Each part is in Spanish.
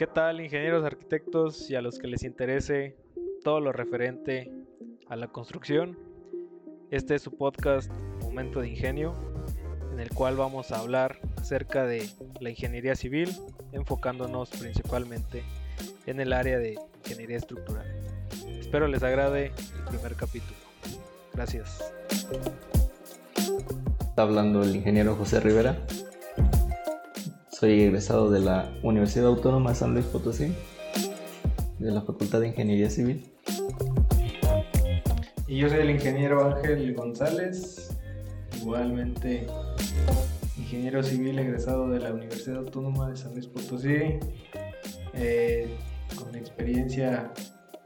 ¿Qué tal, ingenieros, arquitectos y a los que les interese todo lo referente a la construcción? Este es su podcast Momento de Ingenio, en el cual vamos a hablar acerca de la ingeniería civil, enfocándonos principalmente en el área de ingeniería estructural. Espero les agrade el primer capítulo. Gracias. Está hablando el ingeniero José Rivera. Soy egresado de la Universidad Autónoma de San Luis Potosí, de la Facultad de Ingeniería Civil. Y yo soy el ingeniero Ángel González, igualmente ingeniero civil egresado de la Universidad Autónoma de San Luis Potosí, eh, con experiencia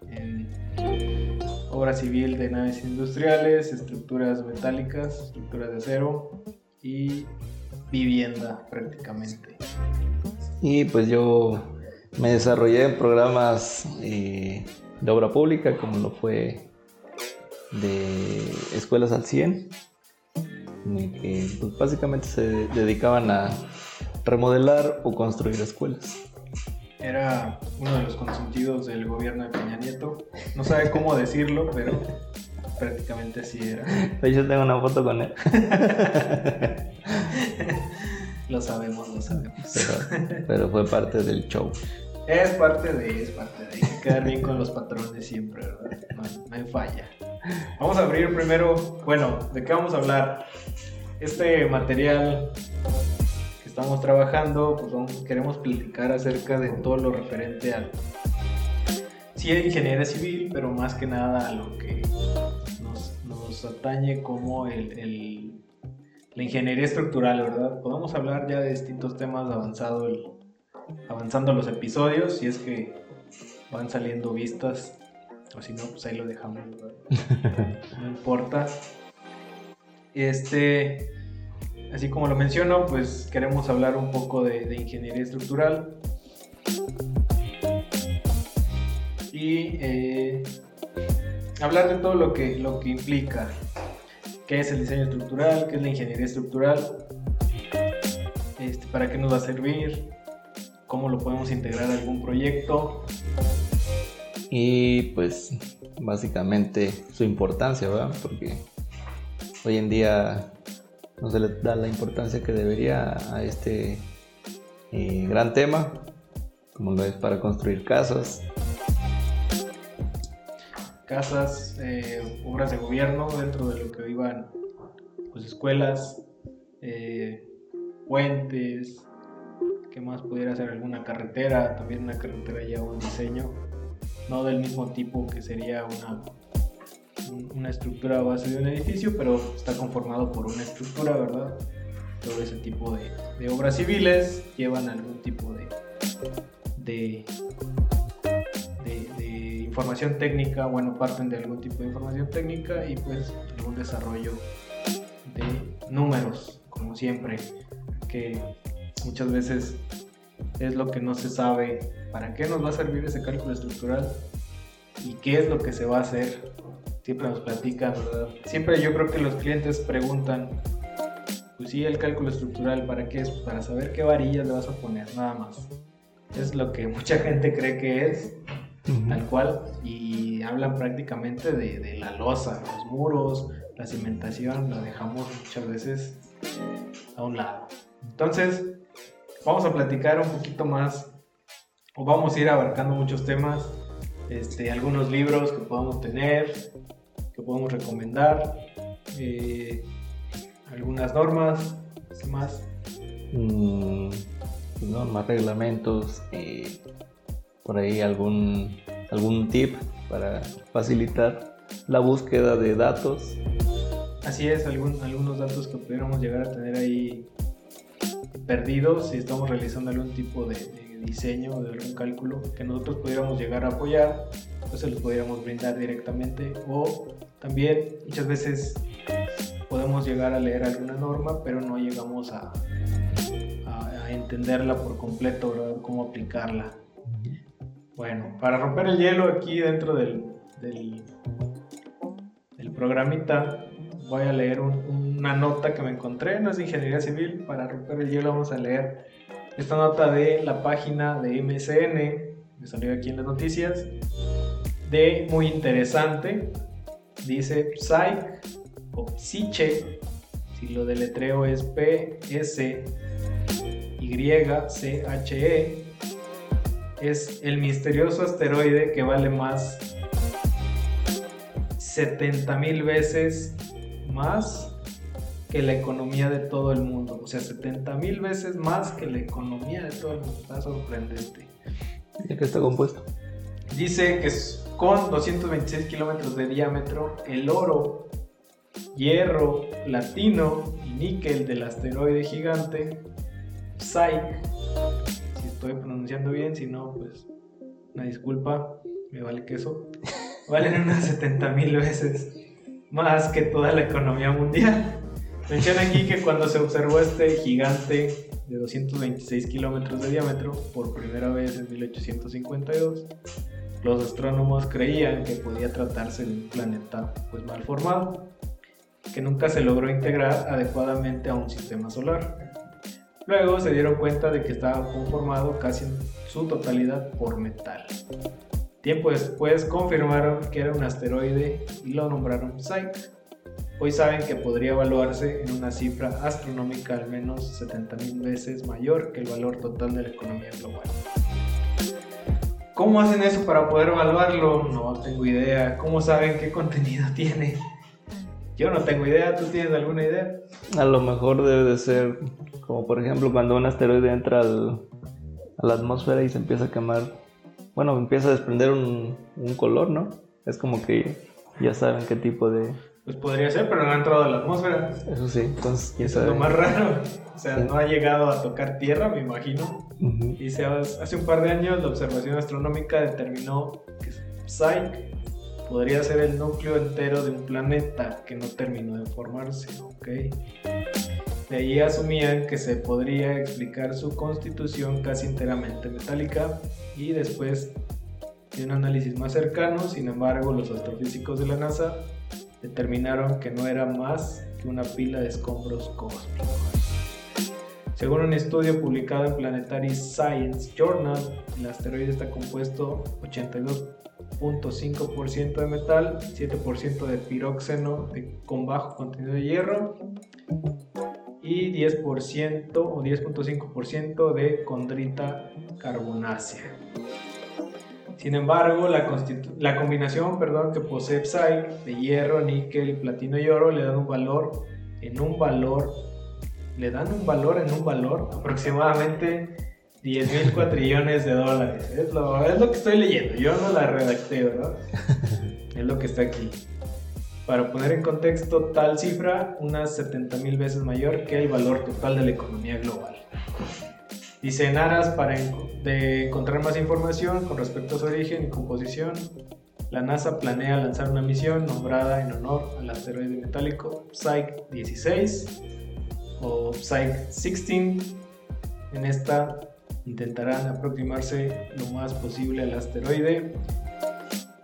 en obra civil de naves industriales, estructuras metálicas, estructuras de acero y vivienda prácticamente. Y pues yo me desarrollé en programas eh, de obra pública como lo fue de Escuelas al 100, que pues, básicamente se dedicaban a remodelar o construir escuelas era uno de los consentidos del gobierno de Peña Nieto. No sabe cómo decirlo, pero prácticamente así era. Yo tengo una foto con él. lo sabemos, lo sabemos. Pero, fue parte del show. Es parte de, es parte de. quedar bien con los patrones siempre, ¿verdad? No, no hay falla. Vamos a abrir primero, bueno, ¿de qué vamos a hablar? Este material estamos trabajando, pues queremos platicar acerca de todo lo referente al... Sí, a ingeniería civil, pero más que nada a lo que nos, atañe como el, el, la ingeniería estructural, ¿verdad? Podemos hablar ya de distintos temas avanzado el, avanzando los episodios, si es que van saliendo vistas, o si no, pues ahí lo dejamos, ¿verdad? No importa. Este, Así como lo menciono, pues queremos hablar un poco de, ingeniería estructural. Y eh, hablar de todo lo que, lo que implica. ¿Qué es el diseño estructural? ¿Qué es la ingeniería estructural? Este, ¿Para qué nos va a servir? ¿Cómo lo podemos integrar a algún proyecto? Y pues básicamente su importancia, ¿verdad? Porque hoy en día no se le da la importancia que debería a este eh, gran tema, como lo es para construir casas. Casas, eh, obras de gobierno dentro de lo que iban pues, escuelas, eh, puentes, ¿qué más pudiera ser? Alguna carretera, también una carretera ya un diseño, no del mismo tipo que sería una una estructura base de un edificio, pero está conformado por una estructura, ¿verdad? Todo ese tipo de, obras civiles llevan algún tipo de, de, de, información técnica, bueno, parten de algún tipo de información técnica y pues algún desarrollo de números, como siempre, que muchas veces es lo que no se sabe para qué nos va a servir ese cálculo estructural y qué es lo que se va a hacer siempre nos platican, ¿verdad? Siempre yo creo que los clientes preguntan, pues sí, el cálculo estructural, ¿para qué es? Pues para saber qué varillas le vas a poner, nada más. Es lo que mucha gente cree que es, tal cual, y hablan prácticamente de, de la losa, los muros, la cimentación, lo dejamos muchas veces a un lado. Entonces, vamos a platicar un poquito más, o vamos a ir abarcando muchos temas, este, algunos libros que podamos tener, que podemos recomendar, eh, algunas normas, ¿qué más? Mm, normas, reglamentos, eh, por ahí algún, algún tip para facilitar la búsqueda de datos. Así es, algún, algunos datos que pudiéramos llegar a tener ahí perdidos si estamos realizando algún tipo de, diseño, de algún cálculo que nosotros pudiéramos llegar a apoyar pues se los pudiéramos brindar directamente o también muchas veces podemos llegar a leer alguna norma pero no llegamos a, a, entenderla por completo, cómo aplicarla. Bueno, para romper el hielo aquí dentro del, del, programita voy a leer una nota que me encontré, no es de ingeniería civil, para romper el hielo vamos a leer esta nota de la página de MSN, me salió aquí en las noticias, de muy interesante. Dice Psyche o Psiche, si lo deletreo es P S Y C H E, es el misterioso asteroide que vale más 70 mil veces más que la economía de todo el mundo. O sea, 70 mil veces más que la economía de todo el mundo. Está sorprendente. ¿De qué está compuesto? Dice que con 226 kilómetros de diámetro, el oro, hierro, platino y níquel del asteroide gigante Psyche, estoy pronunciando bien, si no, pues una disculpa, me vale queso, valen unas 70 mil veces más que toda la economía mundial. Menciona aquí que cuando se observó este gigante de 226 kilómetros de diámetro por primera vez en 1852, los astrónomos creían que podía tratarse de un planeta pues mal formado, que nunca se logró integrar adecuadamente a un sistema solar. Luego se dieron cuenta de que estaba conformado casi en su totalidad por metal. Tiempo después confirmaron que era un asteroide y lo nombraron Psyche Hoy saben que podría evaluarse en una cifra astronómica al menos 70.000 veces mayor que el valor total de la economía global. ¿Cómo hacen eso para poder evaluarlo? No tengo idea. ¿Cómo saben qué contenido tiene? Yo no tengo idea. ¿Tú tienes alguna idea? A lo mejor debe de ser como por ejemplo cuando un asteroide entra a la atmósfera y se empieza a quemar. Bueno, empieza a desprender un color, ¿no? Es como que ya saben qué tipo de, pues podría ser, pero no ha entrado a la atmósfera. Eso sí, entonces quién Eso es lo más raro. O sea, no ha llegado a tocar tierra, me imagino. Y se, hace un par de años la observación astronómica determinó que Psyche podría ser el núcleo entero de un planeta que no terminó de formarse. ¿ok? De ahí asumían que se podría explicar su constitución casi enteramente metálica y después de un análisis más cercano, sin embargo, los astrofísicos de la NASA determinaron que no era más que una pila de escombros cósmicos. Según un estudio publicado en Planetary Science Journal, el asteroide está compuesto 82.5% de metal, 7% de piróxeno con bajo contenido de hierro y 10% o 10.5% de condrita carbonácea. Sin embargo, la, la combinación perdón, que posee Psyche de hierro, níquel, platino y oro le dan un valor en un valor, le dan un valor en un valor aproximadamente 10 mil cuatrillones de dólares. Es lo, es lo que estoy leyendo, yo no la redacté, ¿verdad? Es lo que está aquí. Para poner en contexto, tal cifra, unas 70 mil veces mayor que el valor total de la economía global. Dice en aras para de encontrar más información con respecto a su origen y composición, la NASA planea lanzar una misión nombrada en honor al asteroide metálico Psyche 16 o Psyche 16. En esta intentarán aproximarse lo más posible al asteroide.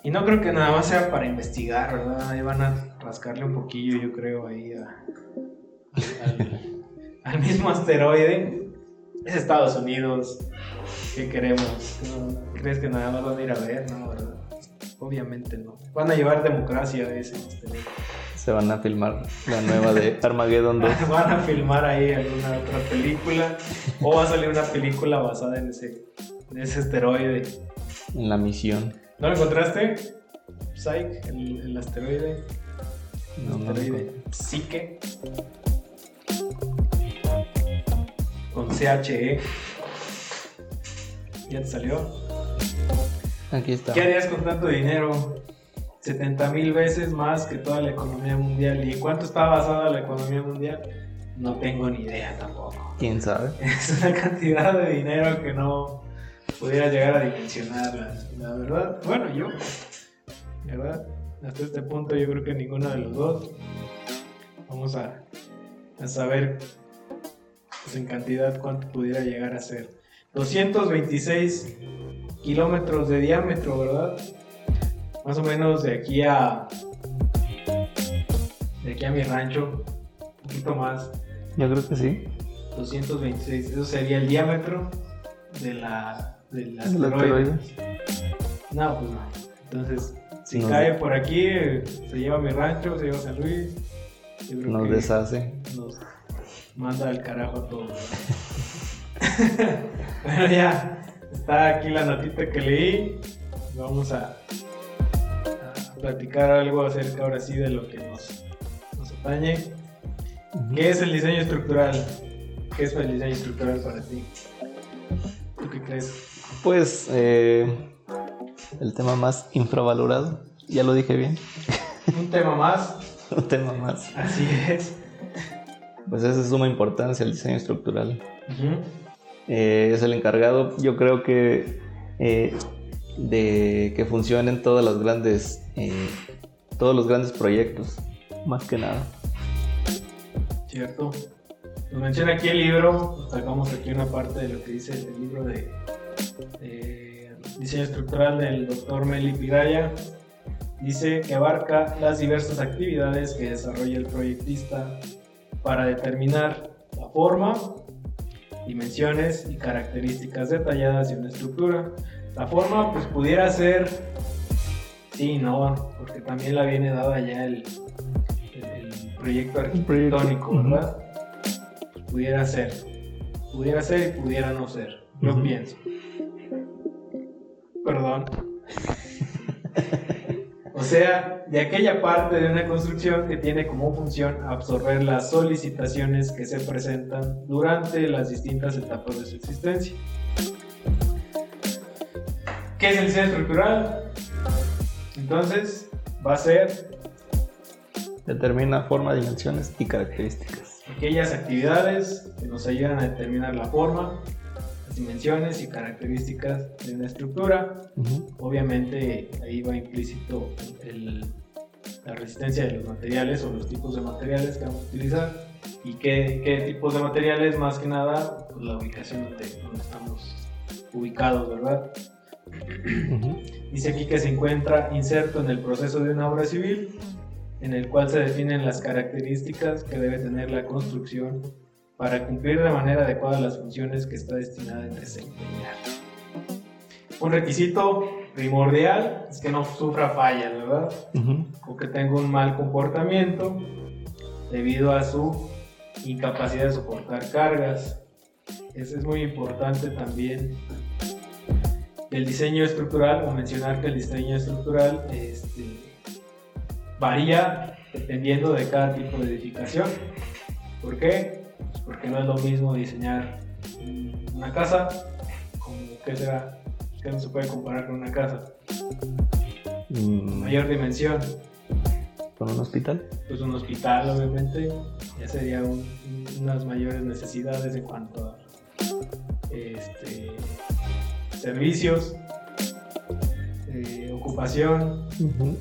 Y no creo que nada más sea para investigar, ¿verdad? Ahí van a rascarle un poquillo, yo creo, ahí al mismo asteroide es Estados Unidos. ¿Qué queremos? ¿Crees que nada más van a ir a ver? No. Obviamente no. Van a llevar democracia a ese Se van a filmar la nueva de Armageddon 2. van a filmar ahí alguna otra película. O va a salir una película basada en ese, en ese asteroide. En la misión. ¿No lo encontraste? Psyche, el, asteroide. El no, asteroide. Psique con CHE. ¿Ya te salió? Aquí está. ¿Qué harías con tanto dinero? 70 mil veces más que toda la economía mundial. ¿Y cuánto está basada la economía mundial? No tengo ni idea tampoco. ¿Quién sabe? Es una cantidad de dinero que no pudiera llegar a dimensionarla. La verdad, bueno, yo, ¿verdad? Hasta este punto yo creo que ninguno de los dos vamos a, a saber pues, en cantidad cuánto pudiera llegar a ser. 226 kilómetros de diámetro, ¿verdad? Más o menos de aquí a. de aquí a mi rancho, un poquito más. Yo creo que sí. 226. Eso sería el diámetro de la, del El asteroide. No, pues no. Entonces, si Nos cae de- por aquí, se lleva mi rancho, se lleva San Luis. yo creo Nos que deshace. nos manda al carajo a todos. bueno, ya está aquí la notita que leí. Vamos a, a platicar algo acerca ahora sí de lo que nos, nos atañe. ¿Qué es el diseño estructural? ¿Qué es el diseño estructural para ti? ¿Tú qué crees? Pues eh, el tema más infravalorado, ya lo dije bien, Un tema más, un tema más. así es. Pues es de suma importancia el diseño estructural. Eh, es el encargado, yo creo que eh, de que funcionen todas las grandes, eh, todos los grandes proyectos, más que nada. Cierto. Nos menciona aquí el libro, sacamos aquí una parte de lo que dice el libro de, de diseño estructural del doctor Meli Piraya. Dice que abarca las diversas actividades que desarrolla el proyectista para determinar la forma, dimensiones y características detalladas de una estructura. La forma pues pudiera ser, sí, no, porque también la viene dada ya el, el- el proyecto arquitectónico. ¿verdad? Pues pudiera ser, pudiera ser y pudiera no ser, yo Ujú. pienso. Perdón. O sea, de aquella parte de una construcción que tiene como función absorber las solicitaciones que se presentan durante las distintas etapas de su existencia. ¿Qué es el diseño estructural? Entonces, va a ser Determina forma, dimensiones y características. aquellas actividades que nos ayudan a determinar la forma, las dimensiones y características de una estructura. Obviamente ahí va implícito el- la resistencia de los materiales o los tipos de materiales que vamos a utilizar y qué, qué tipos de materiales, más que nada, pues, la ubicación donde, donde estamos ubicados, ¿verdad? Dice aquí que se encuentra inserto en el proceso de una obra civil, en el cual se definen las características que debe tener la construcción para cumplir de manera adecuada las funciones que está destinada a desempeñar. Un requisito primordial es que no sufra fallas, ¿verdad? Ujú. O que tenga un mal comportamiento debido a su incapacidad de soportar cargas. Eso es muy importante también del diseño estructural o mencionar que el diseño estructural este, varía dependiendo de cada tipo de edificación. ¿Por qué? Pues porque no es lo mismo diseñar una casa como que será que no se puede comparar con una casa. Mm, Mayor dimensión, ¿Con un hospital? pues un hospital obviamente ya sería un- unas mayores necesidades en cuanto a este, servicios, eh, ocupación, Ujú.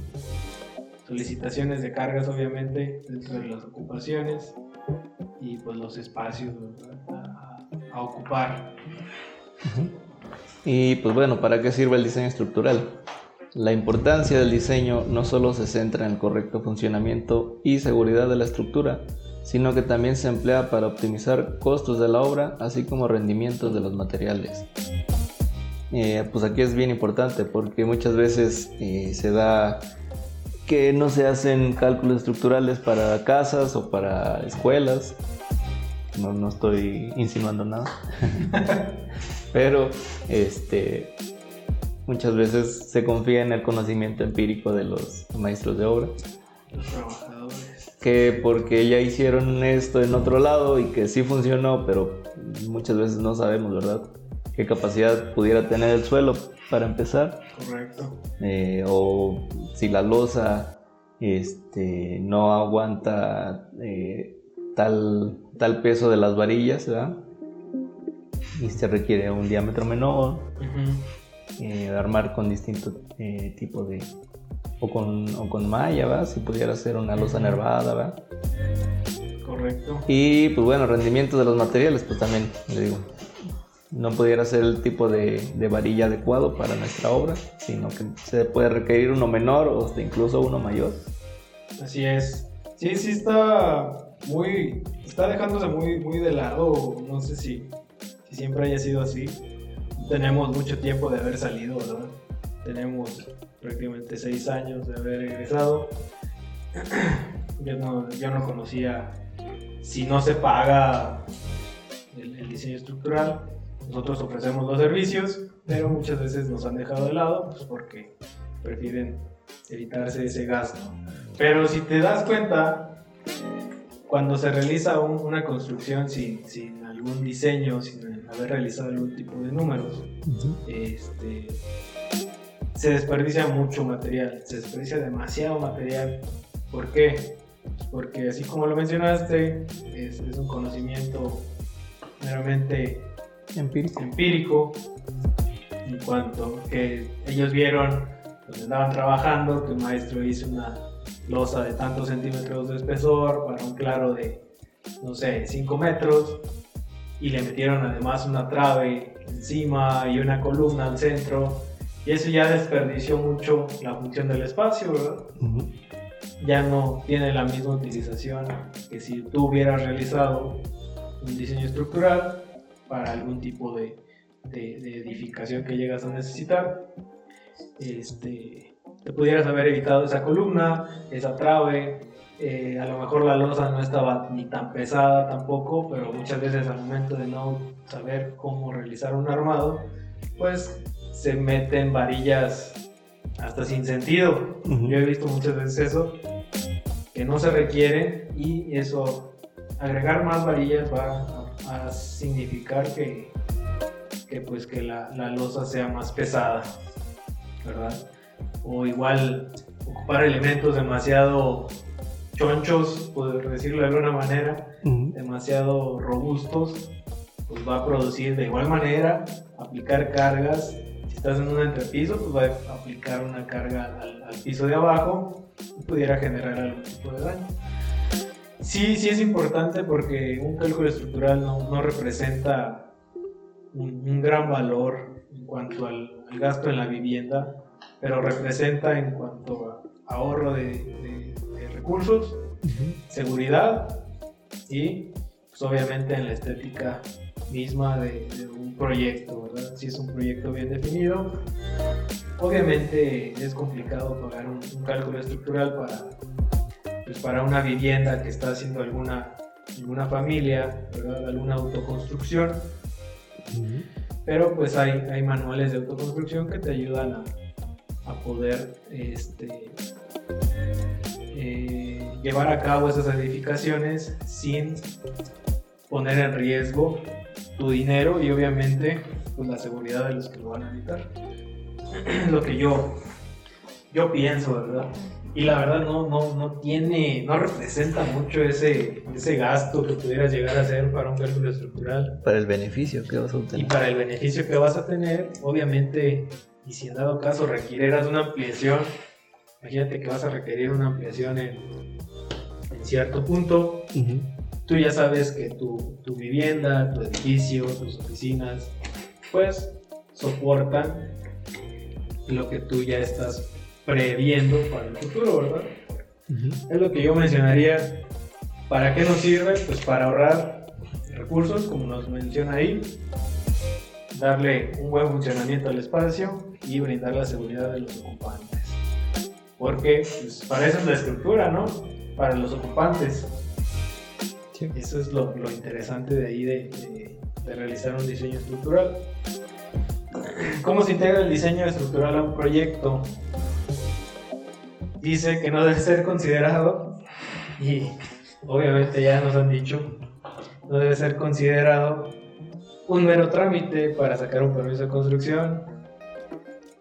solicitaciones de cargas obviamente dentro de las ocupaciones y pues los espacios a, a ocupar. Y pues bueno, ¿para qué sirve el diseño estructural? La importancia del diseño no solo se centra en el correcto funcionamiento y seguridad de la estructura, sino que también se emplea para optimizar costos de la obra, así como rendimientos de los materiales. Eh, pues aquí es bien importante porque muchas veces eh, se da que no se hacen cálculos estructurales para casas o para escuelas. No, no estoy insinuando nada. Pero este, muchas veces se confía en el conocimiento empírico de los maestros de obra. Los trabajadores. Que porque ya hicieron esto en otro lado y que sí funcionó, pero muchas veces no sabemos, ¿verdad? Qué capacidad pudiera tener el suelo para empezar. Correcto. eh, o si la losa este, no aguanta eh, tal, tal peso de las varillas, ¿verdad? Y se requiere un diámetro menor, eh, armar con distinto tipo de... O con, o con malla, ¿verdad? Si pudiera ser una losa nervada, ¿verdad? Correcto. Y pues bueno, rendimiento de los materiales, pues también, le digo, no pudiera ser el tipo de, de varilla adecuado para nuestra obra, sino que se puede requerir uno menor o incluso uno mayor. Así es. Sí, sí está muy, está dejándose muy, muy de lado, no sé si, si siempre haya sido así. Tenemos mucho tiempo de haber salido. Tenemos prácticamente seis años de haber egresado. Yo no, no conocía, si no se paga el diseño estructural, nosotros ofrecemos los servicios, pero muchas veces nos han dejado de lado pues porque prefieren evitarse ese gasto. Pero si te das cuenta, cuando se realiza un- una construcción sin, sin algún diseño, sin haber realizado algún tipo de números, este, se desperdicia mucho material, se desperdicia demasiado material. ¿Por qué? Porque así como lo mencionaste, es, es un conocimiento meramente Empírico. empírico en cuanto que ellos vieron donde andaban trabajando que un maestro hizo una losa de tantos centímetros de espesor para un claro de no sé 5 metros y le metieron además una trave encima y una columna al centro y eso ya desperdició mucho la función del espacio ¿verdad? Ya no tiene la misma utilización que si tú hubieras realizado un diseño estructural para algún tipo de, de- de edificación que llegas a necesitar. Este, te pudieras haber evitado esa columna, esa trave, eh, a lo mejor la losa no estaba ni tan pesada tampoco, pero muchas veces al momento de no saber cómo realizar un armado, pues se meten varillas hasta sin sentido. Ujú. Yo he visto muchas veces eso, que no se requiere y eso, agregar más varillas va a, a significar que, que, pues que la, la losa sea más pesada, ¿verdad? O igual ocupar elementos demasiado chonchos, por decirlo de alguna manera, demasiado robustos, pues va a producir de igual manera, aplicar cargas. Si estás en un entrepiso, pues va a aplicar una carga al, al piso de abajo y pudiera generar algún tipo de daño. Sí, sí es importante porque un cálculo estructural no, no representa un, un gran valor en cuanto al, al gasto en la vivienda, pero representa en cuanto a ahorro de, de- de recursos seguridad y pues, obviamente en la estética misma de, de un proyecto, ¿verdad? Si es un proyecto bien definido, obviamente es complicado pagar un, un cálculo estructural para, pues, para una vivienda que está haciendo alguna, alguna familia, ¿verdad? Alguna autoconstrucción, pero pues hay, hay manuales de autoconstrucción que te ayudan a, a poder este, eh, llevar a cabo esas edificaciones sin poner en riesgo tu dinero y obviamente pues, la seguridad de los que lo van a habitar. lo que yo, yo pienso, ¿verdad? Y la verdad no, no, no tiene, no representa mucho ese, ese gasto que pudieras llegar a hacer para un cálculo estructural. Para el beneficio que vas a Y obtener. para el beneficio que vas a tener, obviamente, y si en dado caso requirieras una ampliación, imagínate que vas a requerir una ampliación en, en cierto punto, Ujú. tú ya sabes que tu, tu vivienda, tu edificio, tus oficinas, pues soportan lo que tú ya estás previendo para el futuro, ¿verdad? Es lo que yo mencionaría. ¿Para qué nos sirve? Pues para ahorrar recursos, como nos menciona ahí, darle un buen funcionamiento al espacio y brindar la seguridad de los ocupantes. Porque pues, para eso es la estructura, ¿no? Para los ocupantes. Sí. Eso es lo, lo interesante de ahí de, de- de realizar un diseño estructural. ¿Cómo se integra el diseño estructural a un proyecto? Dice que no debe ser considerado, y obviamente ya nos han dicho, no debe ser considerado un mero trámite para sacar un permiso de construcción,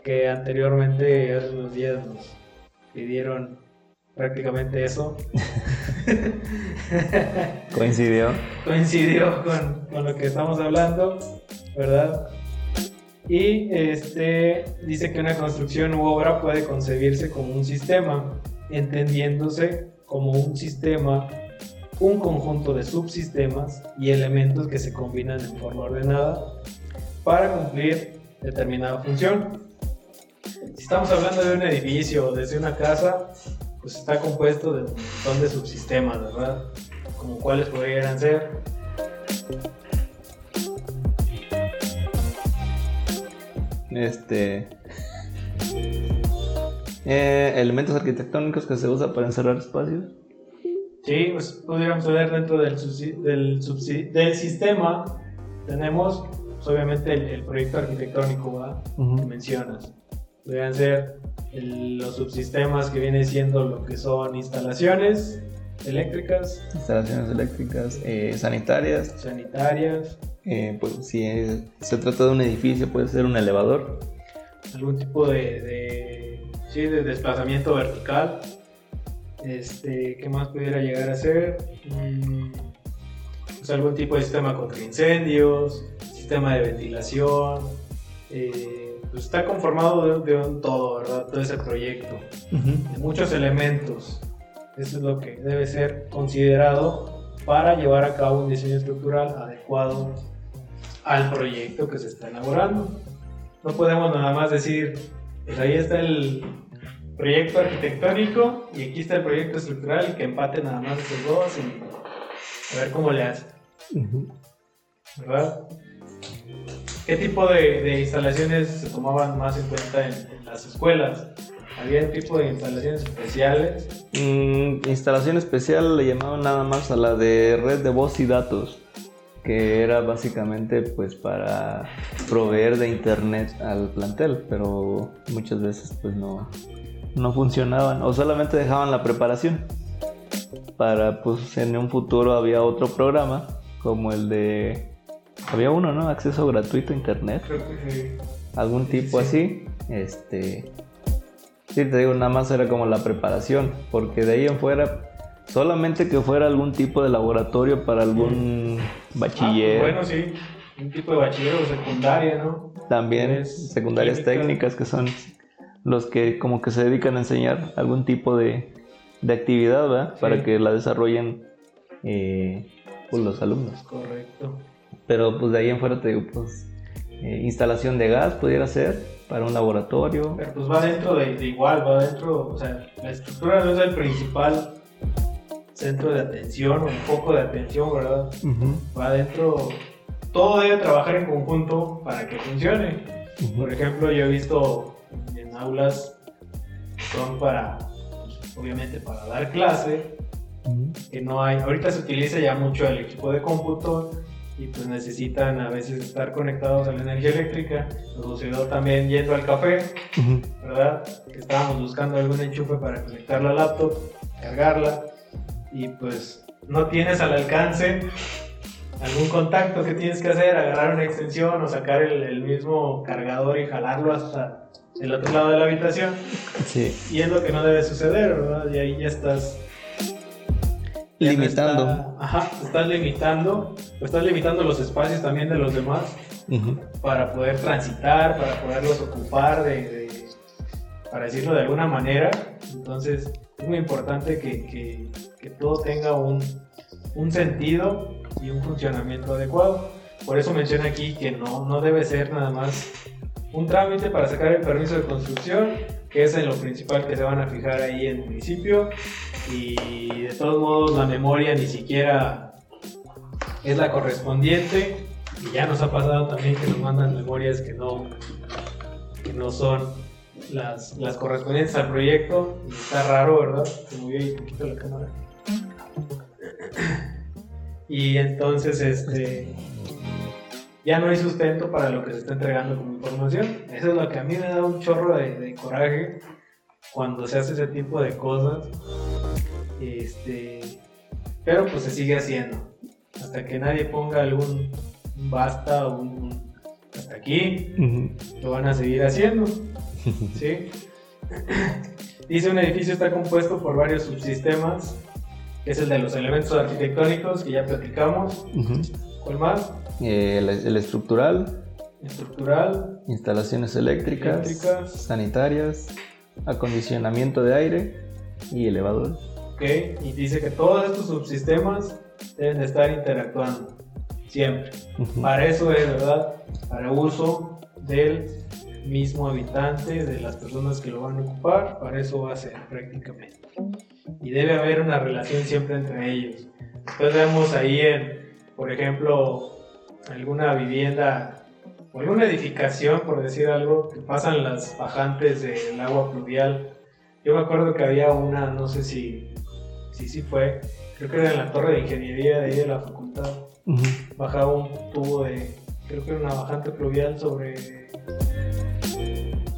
que anteriormente, hace unos días, nos pidieron prácticamente eso. Coincidió. coincidió con, con lo que estamos hablando, ¿verdad? Y este dice que una construcción u obra puede concebirse como un sistema, entendiéndose como un sistema, un conjunto de subsistemas y elementos que se combinan en forma ordenada para cumplir determinada función. Si estamos hablando de un edificio o desde una casa, pues está compuesto de un montón de subsistemas, ¿verdad? como cuáles podrían ser. Este. Eh, elementos arquitectónicos que se usa para encerrar espacios. Sí, pues pudiéramos ver dentro del, del, del sistema, tenemos pues, obviamente el, proyecto arquitectónico que mencionas. Podrían ser los subsistemas que vienen siendo lo que son instalaciones eléctricas. Instalaciones eléctricas, eh, sanitarias. Sanitarias. Eh, pues si se trata de un edificio, puede ser un elevador. Algún tipo de, sí, de desplazamiento vertical. Este, ¿Qué más pudiera llegar a ser? Mm, pues algún tipo de sistema contra incendios, sistema de ventilación. Eh, pues está conformado de, un todo, ¿verdad? Todo ese proyecto. De muchos elementos. Eso es lo que debe ser considerado para llevar a cabo un diseño estructural adecuado al proyecto que se está elaborando. No podemos nada más decir, pues ahí está el proyecto arquitectónico y aquí está el proyecto estructural y que empate nada más esos dos y a ver cómo le hace. ¿Verdad? ¿Qué tipo de, instalaciones se tomaban más en cuenta en, las escuelas? ¿Había un tipo de instalaciones especiales? Mm, instalación especial le llamaban nada más a la de red de voz y datos, que era básicamente pues para proveer de internet al plantel, pero muchas veces pues no, no funcionaban o solamente dejaban la preparación. Para, pues en un futuro había otro programa como el de... Había uno, ¿no? Acceso gratuito a internet. Algún tipo así. Este... Sí, te digo, nada más era como la preparación, porque de ahí en fuera, solamente que fuera algún tipo de laboratorio para algún bachiller. Ah, bueno, sí, un tipo de bachiller o secundaria, ¿no? También secundarias técnicas que son los que como que se dedican a enseñar algún tipo de, de actividad, ¿verdad? Para que la desarrollen eh, pues, los alumnos. Correcto. Pero pues de ahí en fuera te digo, pues eh, instalación de gas pudiera ser para un laboratorio. Pero pues va dentro de, igual, va dentro, o sea, la estructura no es el principal centro de atención o un foco de atención, ¿verdad? Va dentro, todo debe trabajar en conjunto para que funcione. Por ejemplo, yo he visto aulas son para, obviamente, para dar clase, que no hay, ahorita se utiliza ya mucho el equipo de cómputo y pues necesitan a veces estar conectados a la energía eléctrica. Nos sucedió también yendo al café, ¿verdad? Que estábamos buscando algún enchufe para conectar la laptop, cargarla y pues no tienes al alcance algún contacto que tienes que hacer, agarrar una extensión o sacar el, el mismo cargador y jalarlo hasta el otro lado de la habitación. Sí. Y es lo que no debe suceder, ¿verdad? Y ahí ya estás limitando. ajá, estás limitando, estás limitando los espacios también de los demás para poder transitar, para poderlos ocupar, de, para decirlo de alguna manera. Entonces, es muy importante que, que, que todo tenga un, un, sentido y un funcionamiento adecuado. Por eso menciona aquí que no, no debe ser nada más un trámite para sacar el permiso de construcción, que es en lo principal que se van a fijar ahí en el municipio. Y de todos modos la memoria ni siquiera es la correspondiente. Y ya nos ha pasado también que nos mandan memorias que no, que no son las, las correspondientes al proyecto. Y está raro, ¿verdad? Se movió ahí poquito la cámara. Y entonces, este ya no hay sustento para lo que se está entregando como información. Eso es lo que a mí me da un chorro de, coraje cuando se hace ese tipo de cosas. Este, pero pues se sigue haciendo. Hasta que nadie ponga algún basta o un, hasta aquí, lo van a seguir haciendo. ¿sí? Dice un edificio está compuesto por varios subsistemas, que es el de los elementos arquitectónicos que ya platicamos. ¿Cuál más? Eh, el, estructural. Estructural. Instalaciones eléctricas, Sanitarias. Acondicionamiento de aire y elevadores. Ok, y dice que todos estos subsistemas deben estar interactuando. Siempre. Para eso es, ¿verdad? Para uso del mismo habitante, de las personas que lo van a ocupar. Para eso va a ser prácticamente. Y debe haber una relación siempre entre ellos Entonces vemos ahí, en, por ejemplo, alguna vivienda o alguna edificación, por decir algo, que pasan las bajantes del agua pluvial. Yo me acuerdo que había una, no sé si, si sí fue, creo que era en la torre de ingeniería de ahí de la facultad. Bajaba un tubo de, creo que era una bajante pluvial sobre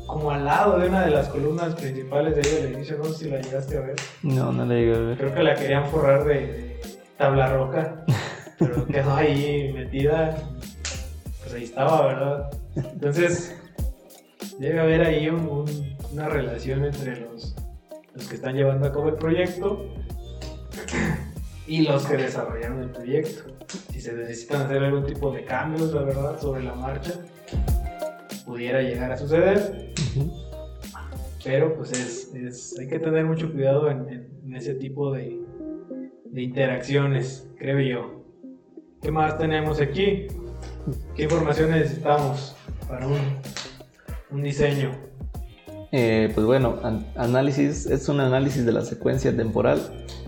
como al lado de una de las columnas principales de ahí del edificio, no sé si la llegaste a ver. No, no la llegué a ver. Creo que la querían forrar de, tabla roca, pero quedó ahí metida, pues ahí estaba, ¿verdad? Entonces, debe haber ahí una relación entre los, los que están llevando a cabo el proyecto y los que desarrollaron el proyecto. Si se necesitan hacer algún tipo de cambios, la verdad, sobre la marcha, pudiera llegar a suceder. Pero pues es, hay que tener mucho cuidado en, ese tipo de, de, interacciones, creo yo. ¿Qué más tenemos aquí? ¿Qué información necesitamos para un, un diseño? Eh, pues bueno, análisis es un análisis de la secuencia temporal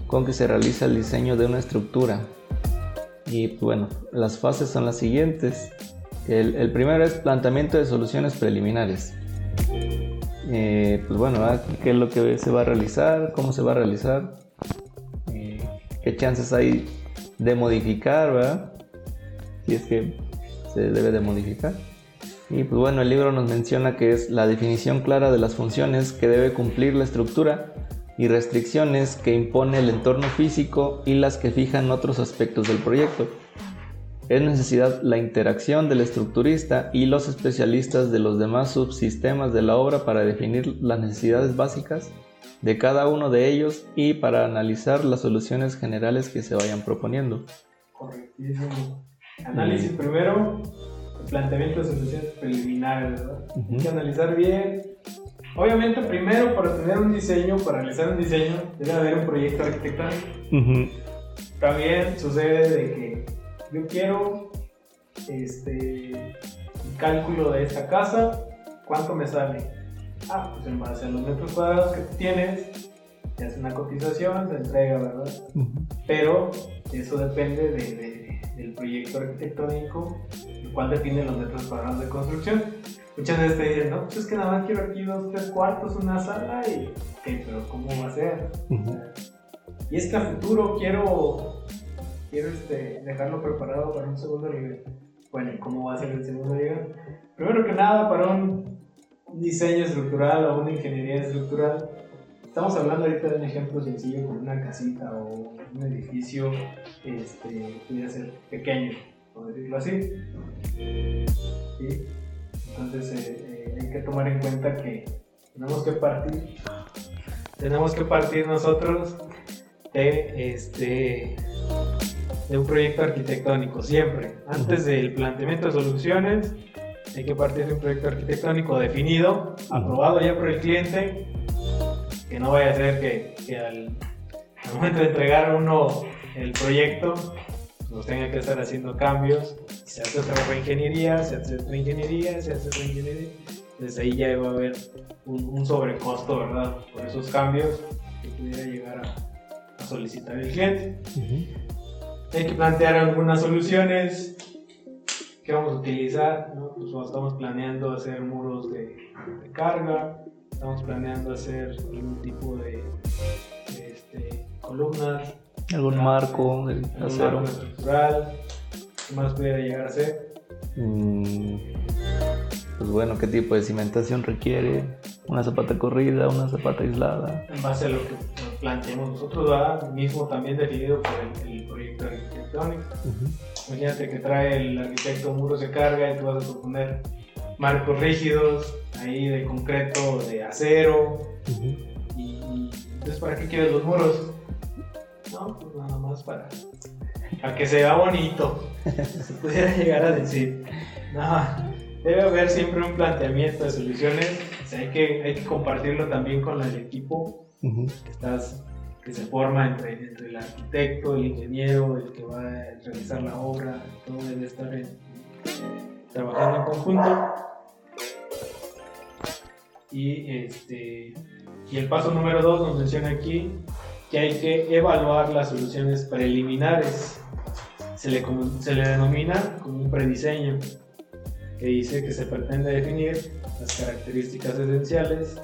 con que se realiza el diseño de una estructura. Y bueno, las fases son las siguientes. El, primero es planteamiento de soluciones preliminares. Eh, pues bueno, ¿qué es lo que se va a realizar? ¿Cómo se va a realizar? Eh, ¿Qué chances hay de modificar, verdad? Si es que se debe de modificar. Y pues bueno, el libro nos menciona que es la definición clara de las funciones que debe cumplir la estructura y restricciones que impone el entorno físico y las que fijan otros aspectos del proyecto. Es necesidad la interacción del estructurista y los especialistas de los demás subsistemas de la obra para definir las necesidades básicas de cada uno de ellos y para analizar las soluciones generales que se vayan proponiendo. Correctísimo. Análisis primero, planteamiento de soluciones preliminares, ¿verdad? Hay que analizar bien Obviamente, primero para tener un diseño, para realizar un diseño, debe haber un proyecto arquitectónico. También sucede de que yo quiero este cálculo de esta casa, ¿cuánto me sale? Ah, pues en base a los metros cuadrados que tienes, te hace una cotización, se entrega, ¿verdad? Pero eso depende del proyecto arquitectónico, el cual define los metros cuadrados de construcción. Muchas veces te dicen, no, pues es que nada más quiero aquí dos, tres cuartos, una sala y, ok, pero ¿cómo va a ser? Y es que a futuro quiero, quiero este, dejarlo preparado para un segundo nivel. Bueno, ¿cómo va a ser el segundo nivel? Primero que nada, para un diseño estructural o una ingeniería estructural, estamos hablando ahorita de un ejemplo sencillo con una casita o un edificio, este, pudiera ser pequeño, por decirlo así. ¿Sí? Entonces eh, eh, hay que tomar en cuenta que tenemos que partir, tenemos que partir nosotros de, este, de un proyecto arquitectónico, siempre. Antes del planteamiento de soluciones, hay que partir de un proyecto arquitectónico definido, aprobado ya por el cliente, que no vaya a ser que, que al, al momento de entregar uno el proyecto, nos tenga que estar haciendo cambios, se hace otra reingeniería, se hace otra ingeniería, se hace otra ingeniería. Entonces ahí ya va a haber un, sobrecosto, ¿verdad? Por esos cambios que pudiera llegar a, solicitar el cliente. Hay que plantear algunas soluciones que vamos a utilizar, ¿no? Pues estamos planeando hacer muros de, carga, estamos planeando hacer algún tipo de, este, columnas algún marco de acero. Marco estructural. ¿Qué más pudiera llegar a ser? Mm, pues bueno, ¿qué tipo de cimentación requiere? ¿Una zapata corrida, una zapata aislada? En base a lo que planteamos nosotros, ¿verdad? mismo también definido por el, proyecto arquitectónico. Imagínate que trae el arquitecto muros de carga y tú vas a proponer marcos rígidos, ahí de concreto, de acero. y, entonces, ¿para qué quieres los muros? No, pues nada más para, para que se vea bonito. Se pudiera llegar a decir. No, debe haber siempre un planteamiento de soluciones. hay, que, hay que compartirlo también con el equipo que, estás, que se forma entre, entre, el arquitecto, el ingeniero, el que va a realizar la obra. Todo debe estar trabajando en conjunto. Y, este, y el paso número dos nos menciona aquí que hay que evaluar las soluciones preliminares. Se le, se le denomina como un prediseño, que dice que se pretende definir las características esenciales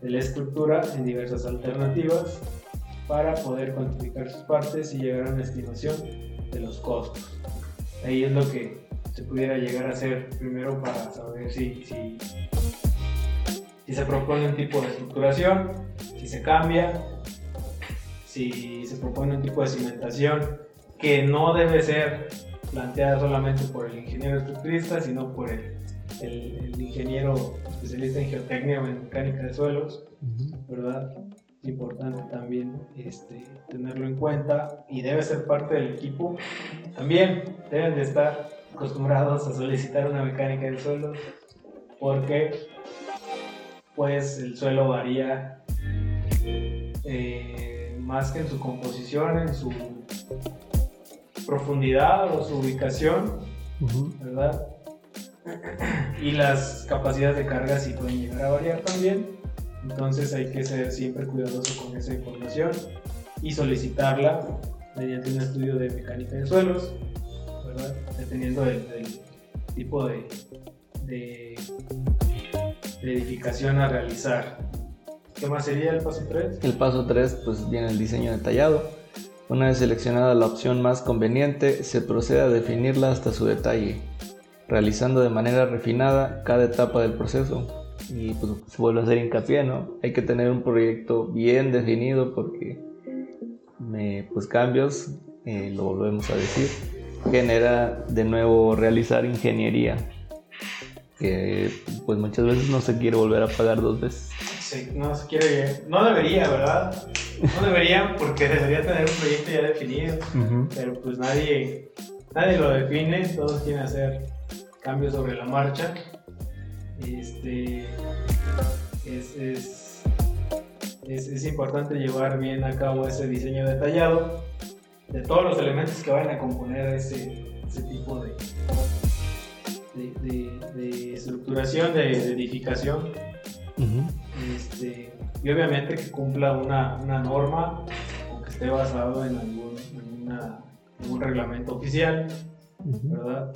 de la estructura en diversas alternativas para poder cuantificar sus partes y llegar a una estimación de los costos. Ahí es lo que se pudiera llegar a hacer primero para saber si, si, si se propone un tipo de estructuración, si se cambia, si se propone un tipo de cimentación que no debe ser planteada solamente por el ingeniero estructurista, sino por el, el, ingeniero especialista en geotecnia o en mecánica de suelos, ¿verdad? Es importante también este, tenerlo en cuenta y debe ser parte del equipo. También deben de estar acostumbrados a solicitar una mecánica de suelos porque pues el suelo varía eh, más que en su composición, en su profundidad o su ubicación, ¿verdad? Y las capacidades de carga sí pueden llegar a variar también. Entonces hay que ser siempre cuidadoso con esa información y solicitarla mediante un estudio de mecánica de suelos, dependiendo del, tipo de, de, edificación a realizar. ¿Qué más sería el paso 3? El paso 3 pues viene el diseño detallado. Una vez seleccionada la opción más conveniente, se procede a definirla hasta su detalle, realizando de manera refinada cada etapa del proceso y pues se vuelve a hacer hincapié, ¿no? Hay que tener un proyecto bien definido porque me, pues cambios, eh, lo volvemos a decir, genera de nuevo realizar ingeniería, que pues muchas veces no se quiere volver a pagar dos veces. Sí, no se quiere, no debería, ¿verdad? No debería porque debería tener un proyecto ya definido, pero pues nadie, nadie lo define, todos quieren hacer cambios sobre la marcha este, es, es, es, importante llevar bien a cabo ese diseño detallado de todos los elementos que vayan a componer ese, ese tipo de, de, estructuración, de, edificación. este, y obviamente que cumpla una, una norma o que esté basado en algún, algún reglamento oficial, ¿verdad?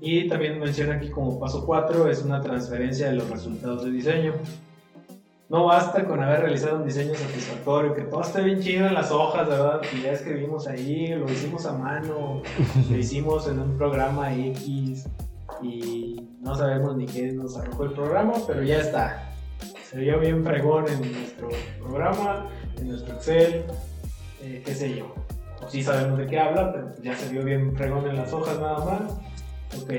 Y también menciona aquí como paso 4 es una transferencia de los resultados de diseño. No basta con haber realizado un diseño satisfactorio, que todo esté bien chido en las hojas, ¿verdad? Que ya escribimos ahí, lo hicimos a mano, lo hicimos en un programa X y no sabemos ni qué nos arrojó el programa, pero ya está. Se vio bien fregón en nuestro programa, en nuestro Excel, eh, qué sé yo. O sí sabemos de qué habla, pero ya se vio bien fregón en las hojas nada más Ok,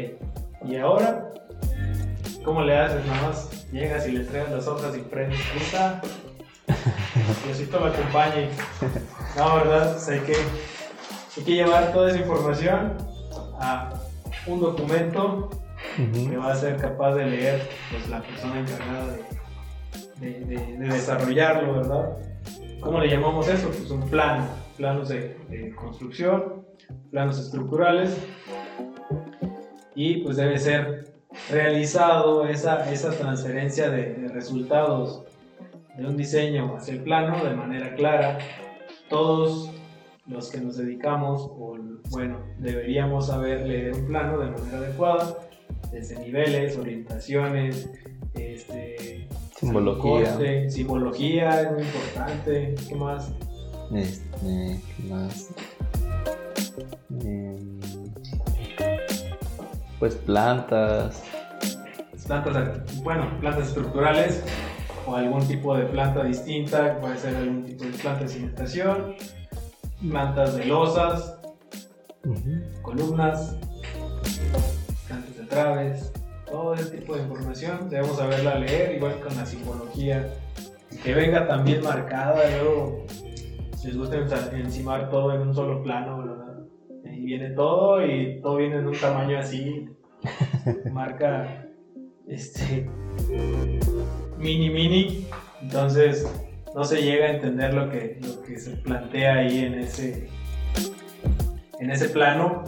y ahora, ¿cómo le haces? Nada más llegas y le traes las hojas y prendes. Está. Diosito me acompañe. No, ¿verdad? hay, que, hay que llevar toda esa información a un documento que va a ser capaz de leer pues, la persona encargada de, de, desarrollarlo, ¿verdad? ¿Cómo le llamamos eso? Pues un plano, planos de construcción, planos estructurales y pues debe ser realizado esa, esa transferencia de, resultados de un diseño hacia el plano de manera clara. Todos los que nos dedicamos, o bueno, deberíamos saber leer un plano de manera adecuada, desde niveles, orientaciones, este, simbología. simbología es muy importante. ¿Qué más? Este, ¿qué más? Pues plantas. Plantas, bueno, plantas estructurales o algún tipo de planta distinta, puede ser algún tipo de planta de cimentación, plantas de losas, columnas, plantas de traves, todo ese tipo de información debemos saberla leer, igual con la simbología, que venga también marcada, luego les gusta encimar todo en un solo plano, ¿verdad? Y viene todo y todo viene en un tamaño así, marca este mini mini, entonces no se llega a entender lo que, lo que se plantea ahí en ese, en ese plano,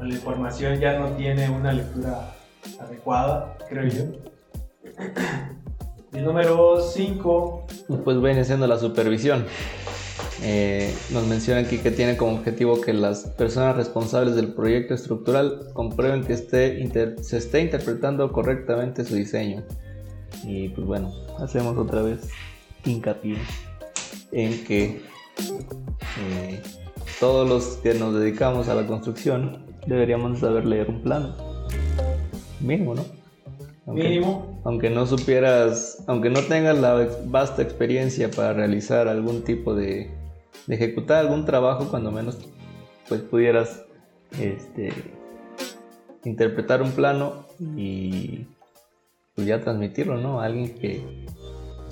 la información ya no tiene una lectura adecuada, creo yo. El número 5 pues viene siendo la supervisión. Eh, nos menciona aquí que tiene como objetivo que las personas responsables del proyecto estructural comprueben que esté se esté interpretando correctamente su diseño. Y pues bueno, hacemos otra vez hincapié en que eh, todos los que nos dedicamos a la construcción deberíamos saber leer un plano. Mínimo, ¿no? Mínimo. Aunque no supieras, aunque no tengas la vasta experiencia para realizar algún tipo de, de ejecutar algún trabajo, cuando menos pues pudieras este, interpretar un plano y pues ya transmitirlo, ¿no? A alguien que,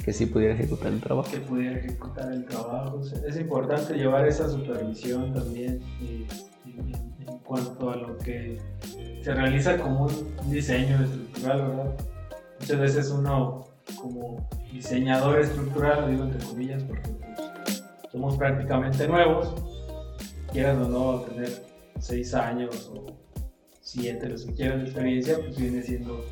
que sí pudiera ejecutar el trabajo. Que pudiera ejecutar el trabajo. es importante llevar esa supervisión también eh, en, cuanto a lo que se realiza como un diseño estructural, ¿verdad? Muchas veces uno como diseñador estructural, lo digo entre comillas porque pues, somos prácticamente nuevos, quieras o no tener seis años o siete, los que quieran de experiencia, pues viene siendo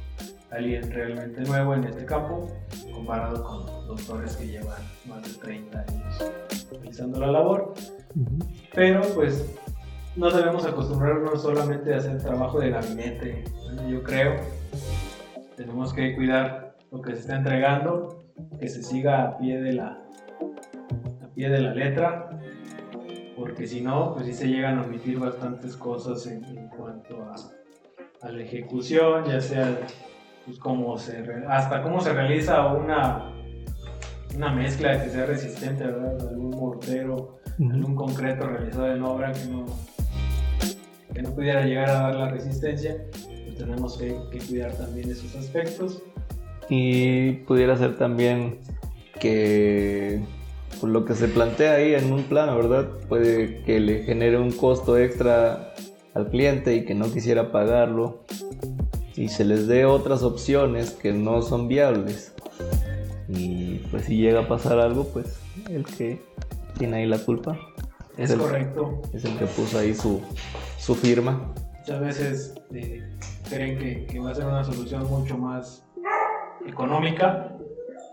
alguien realmente nuevo en este campo comparado con doctores que llevan más de 30 años realizando la labor. Pero pues no debemos acostumbrarnos solamente a hacer trabajo de gabinete, yo creo. Tenemos que cuidar lo que se está entregando, que se siga a pie de la, a pie de la letra, porque si no, pues sí se llegan a omitir bastantes cosas en, en cuanto a, a, la ejecución, ya sea pues cómo se, hasta cómo se realiza una, una mezcla que sea resistente, ¿verdad? Algún mortero, algún concreto realizado en obra que no, que no pudiera llegar a dar la resistencia, pues tenemos que, cuidar también esos aspectos. Y pudiera ser también que pues, lo que se plantea ahí en un plano, ¿verdad? Puede que le genere un costo extra al cliente y que no quisiera pagarlo y se les dé otras opciones que no son viables. Y pues si llega a pasar algo, pues el que tiene ahí la culpa es, correcto. Es el que puso ahí su, su firma. Muchas veces eh, creen que, que, va a ser una solución mucho más económica,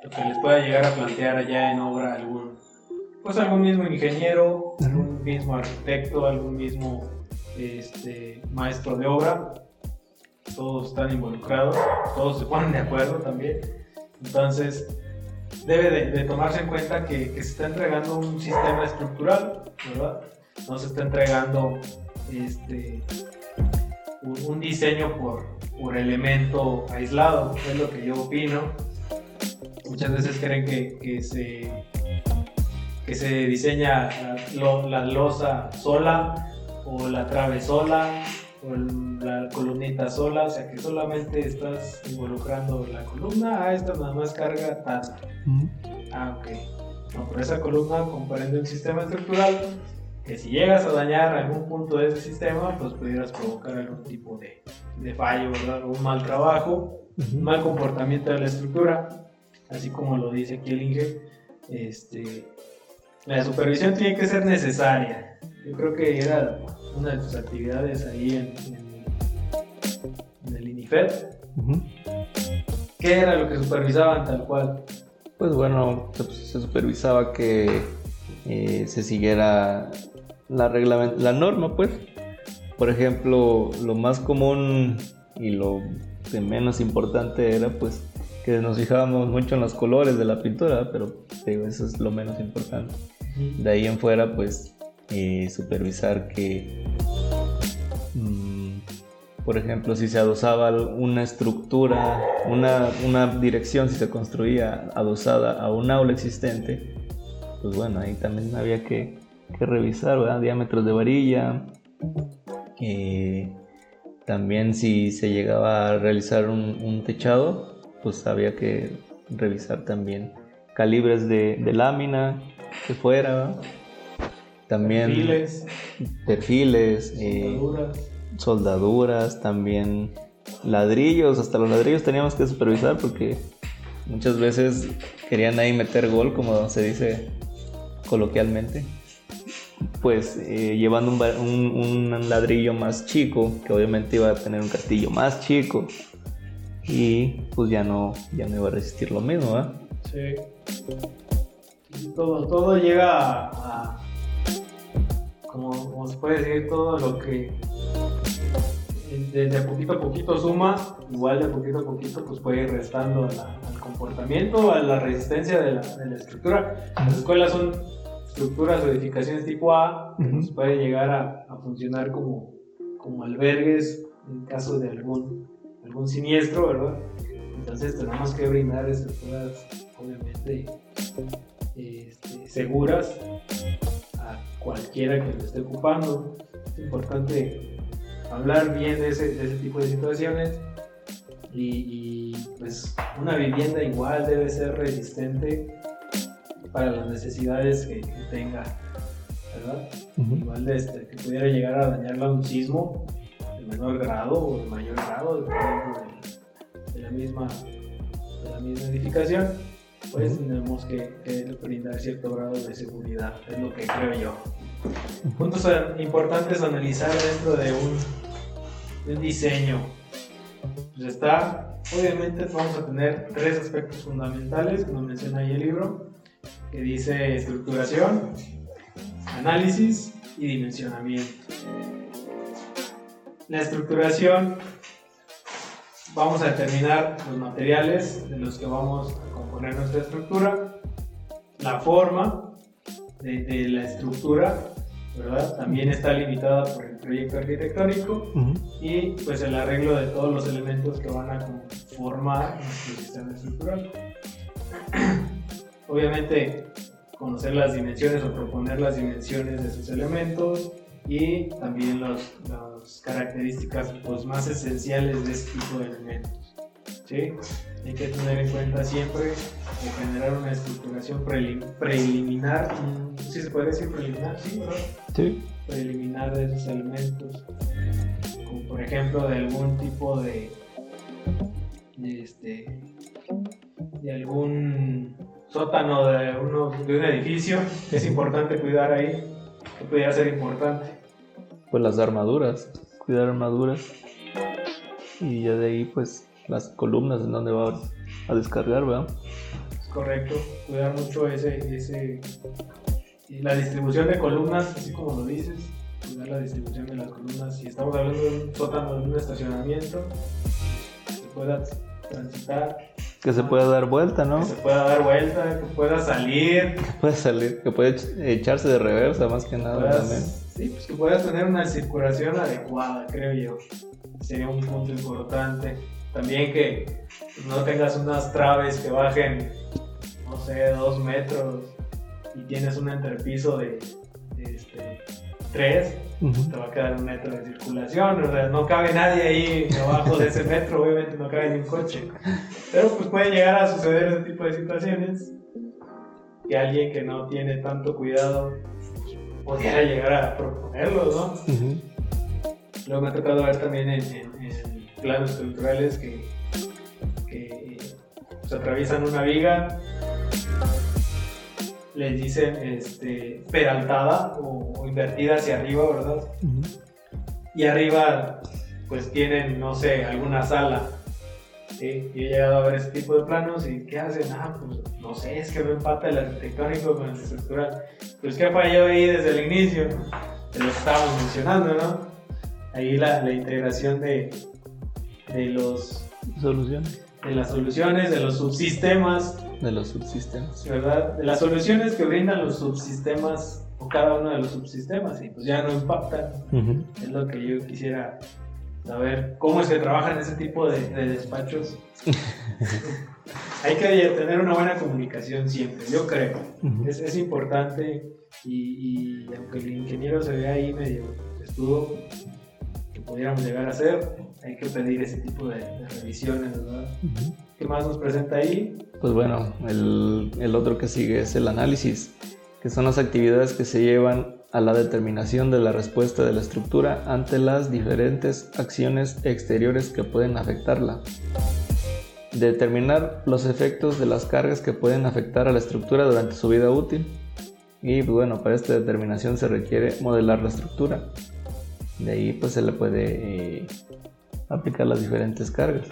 lo que les pueda llegar a plantear allá en obra algún, pues algún mismo ingeniero, algún mismo arquitecto, algún mismo este, maestro de obra, todos están involucrados, todos se ponen de acuerdo también. Entonces, debe de, tomarse en cuenta que, se está entregando un sistema estructural, ¿verdad? No se está entregando este, un, diseño por, por, elemento aislado, es lo que yo opino. Muchas veces creen que, que se, que se diseña la, la losa sola o la trave sola la columnita sola, o sea que solamente estás involucrando la columna, ah, esta nada más carga tal. Ah, ok. No, pero esa columna comprende un sistema estructural que si llegas a dañar algún punto de ese sistema, pues pudieras provocar algún tipo de, de fallo, ¿verdad? un mal trabajo, un mal comportamiento de la estructura, así como lo dice aquí el Inge. Este, la supervisión tiene que ser necesaria. Yo creo que era una de tus actividades ahí en, el INIFED. ¿Qué era lo que supervisaban tal cual? Pues bueno, se supervisaba que eh, se siguiera la, la norma, pues. Por ejemplo, lo más común y lo que menos importante era pues que nos fijábamos mucho en los colores de la pintura, pero eso es lo menos importante. De ahí en fuera pues eh, supervisar que, mm, por ejemplo, si se adosaba una estructura, una, una, dirección, si se construía adosada a un aula existente, pues bueno, ahí también había que, que revisar, Diámetros de varilla. También si se llegaba a realizar un, techado, pues había que revisar también calibres de, de lámina que fuera, también perfiles, perfiles eh, soldaduras. también ladrillos, hasta los ladrillos teníamos que supervisar porque muchas veces querían ahí meter gol, como se dice coloquialmente. Pues eh, llevando un, un, ladrillo más chico, que obviamente iba a tener un castillo más chico, y pues ya no, ya no iba a resistir lo mismo, ¿verdad? Sí. todo, todo llega a, como, se puede decir, todo lo que de, poquito a poquito suma, igual de poquito a poquito pues puede ir restando al comportamiento, a la resistencia de la, de la, estructura. Las escuelas son estructuras o edificaciones tipo A que nos pueden llegar a, a, funcionar como, como albergues en caso de algún, algún siniestro, ¿verdad? Entonces tenemos que brindar estructuras obviamente este, seguras cualquiera que lo esté ocupando. Es importante hablar bien de ese, de ese tipo de situaciones y, pues una vivienda igual debe ser resistente para las necesidades que, tenga, ¿verdad? Igual de este, que pudiera llegar a dañarla un sismo de menor grado o de mayor grado, dependiendo de, la, misma, de la misma edificación, pues tenemos que, brindar cierto grado de seguridad, es lo que creo yo. Puntos importantes a analizar dentro de un, de un diseño pues está, obviamente vamos a tener tres aspectos fundamentales que nos menciona ahí el libro, que dice estructuración, análisis y dimensionamiento. La estructuración, vamos a determinar los materiales de los que vamos a componer nuestra estructura, la forma de, de la estructura, también está limitada por el proyecto arquitectónico y pues el arreglo de todos los elementos que van a conformar nuestro sistema estructural. Obviamente conocer las dimensiones o proponer las dimensiones de sus elementos y también las características pues, más esenciales de este tipo de elementos. ¿sí? Hay que tener en cuenta siempre de generar una estructuración preliminar, ¿sí se puede decir preliminar? Sí, ¿verdad? Sí. Preliminar de esos elementos, como por ejemplo de algún tipo de, de este, de algún sótano de, uno, de un edificio, es importante cuidar ahí, que pudiera ser importante. Pues las armaduras, cuidar armaduras y ya de ahí pues las columnas en donde va a descargar, ¿verdad? correcto, cuidar mucho ese, ese, la distribución de columnas, así como lo dices, cuidar la distribución de las columnas. Si estamos hablando de un sótano, de un estacionamiento, que se pueda transitar. Que se pueda dar vuelta, ¿no? Que se pueda dar vuelta, que pueda salir. Que pueda salir, que pueda echarse de reversa más que nada también. Sí, pues que puedas tener una circulación adecuada, creo yo. Sería un punto importante. También que no tengas unas traves que bajen no sé, dos metros y tienes un entrepiso de, este, tres, te va a quedar un metro de circulación, o sea, no cabe nadie ahí debajo de ese metro, obviamente no cabe ni un coche. Pero pues puede llegar a suceder ese tipo de situaciones que alguien que no tiene tanto cuidado pudiera llegar a proponerlo, ¿no? Luego me ha tocado ver también en, planos estructurales que, que pues, atraviesan una viga les dicen este, peraltada o, invertida hacia arriba, ¿verdad? Y arriba pues tienen, no sé, alguna sala. ¿Sí? Y he llegado a ver ese tipo de planos y ¿qué hacen? Ah, pues no sé, es que no empata el arquitectónico con el estructural. Pues ¿qué falló ahí desde el inicio? De lo que estábamos mencionando, ¿no? Ahí la, la integración de, de los... Soluciones. De las soluciones, de los subsistemas de los subsistemas. ¿Verdad? De las soluciones que brindan los subsistemas o cada uno de los subsistemas y pues ya no impactan. Es lo que yo quisiera saber, cómo que trabajan ese tipo de, despachos. Hay que tener una buena comunicación siempre, yo creo. es, es, importante y, y, aunque el ingeniero se vea ahí medio estuvo, que pudiéramos llegar a hacer, hay que pedir ese tipo de, revisiones, ¿verdad? ¿Qué más nos presenta ahí? Pues bueno, el, el otro que sigue es el análisis, que son las actividades que se llevan a la determinación de la respuesta de la estructura ante las diferentes acciones exteriores que pueden afectarla. Determinar los efectos de las cargas que pueden afectar a la estructura durante su vida útil. Y pues bueno, para esta determinación se requiere modelar la estructura. De ahí pues se le puede eh, aplicar las diferentes cargas.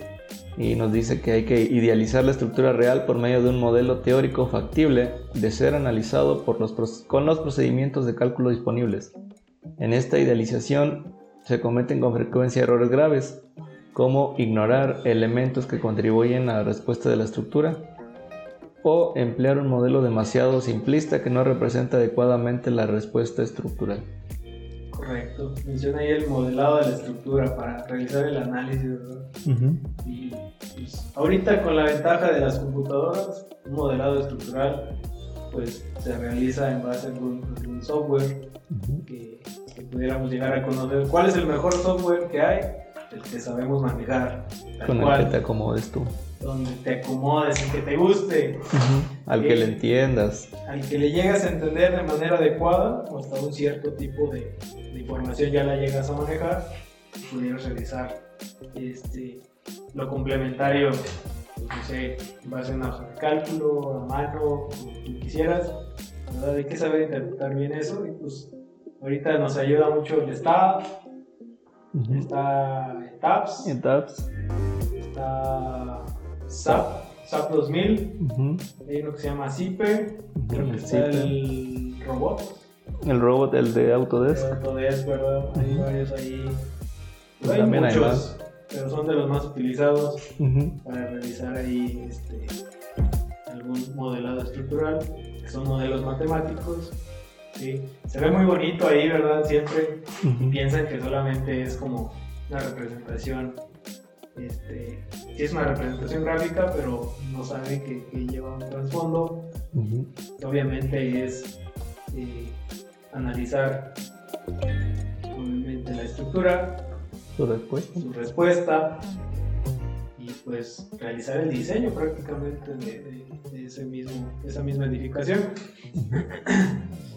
Y nos dice que hay que idealizar la estructura real por medio de un modelo teórico factible de ser analizado por los, con los procedimientos de cálculo disponibles. En esta idealización se cometen con frecuencia errores graves, como ignorar elementos que contribuyen a la respuesta de la estructura o emplear un modelo demasiado simplista que no representa adecuadamente la respuesta estructural. Correcto. Menciona ahí el modelado de la estructura para realizar el análisis, ¿verdad? Y pues, ahorita con la ventaja de las computadoras, un modelado estructural pues se realiza en base a algún, software que, pudiéramos llegar a conocer. ¿Cuál es el mejor software que hay? El que sabemos manejar. Con el que te acomodes tú. Donde te acomodes, el que te guste. Al que, le entiendas. Al que le llegas a entender de manera adecuada o hasta un cierto tipo de, información ya la llegas a manejar, pudieras realizar este, lo complementario, pues, no sé, en base a una hoja de cálculo, a mano, como tú quisieras, ¿verdad? Hay que saber interpretar bien eso y pues ahorita nos ayuda mucho el STAP, está TAPS, está SAP, SAP 2000, hay uno que se llama CIPE, creo que está el robot. El robot, el de Autodesk. El Autodesk, ¿verdad? Hay varios ahí. hay muchos, pero son de los más utilizados para realizar ahí este, algún modelado estructural, que son modelos matemáticos. ¿sí? Se ve muy bonito ahí, ¿verdad? Siempre piensan que solamente es como una representación este, es una representación gráfica, pero no saben que, lleva un trasfondo. Obviamente es eh, analizar obviamente la estructura, su respuesta. su respuesta y pues realizar el diseño prácticamente de, ese mismo, esa misma edificación.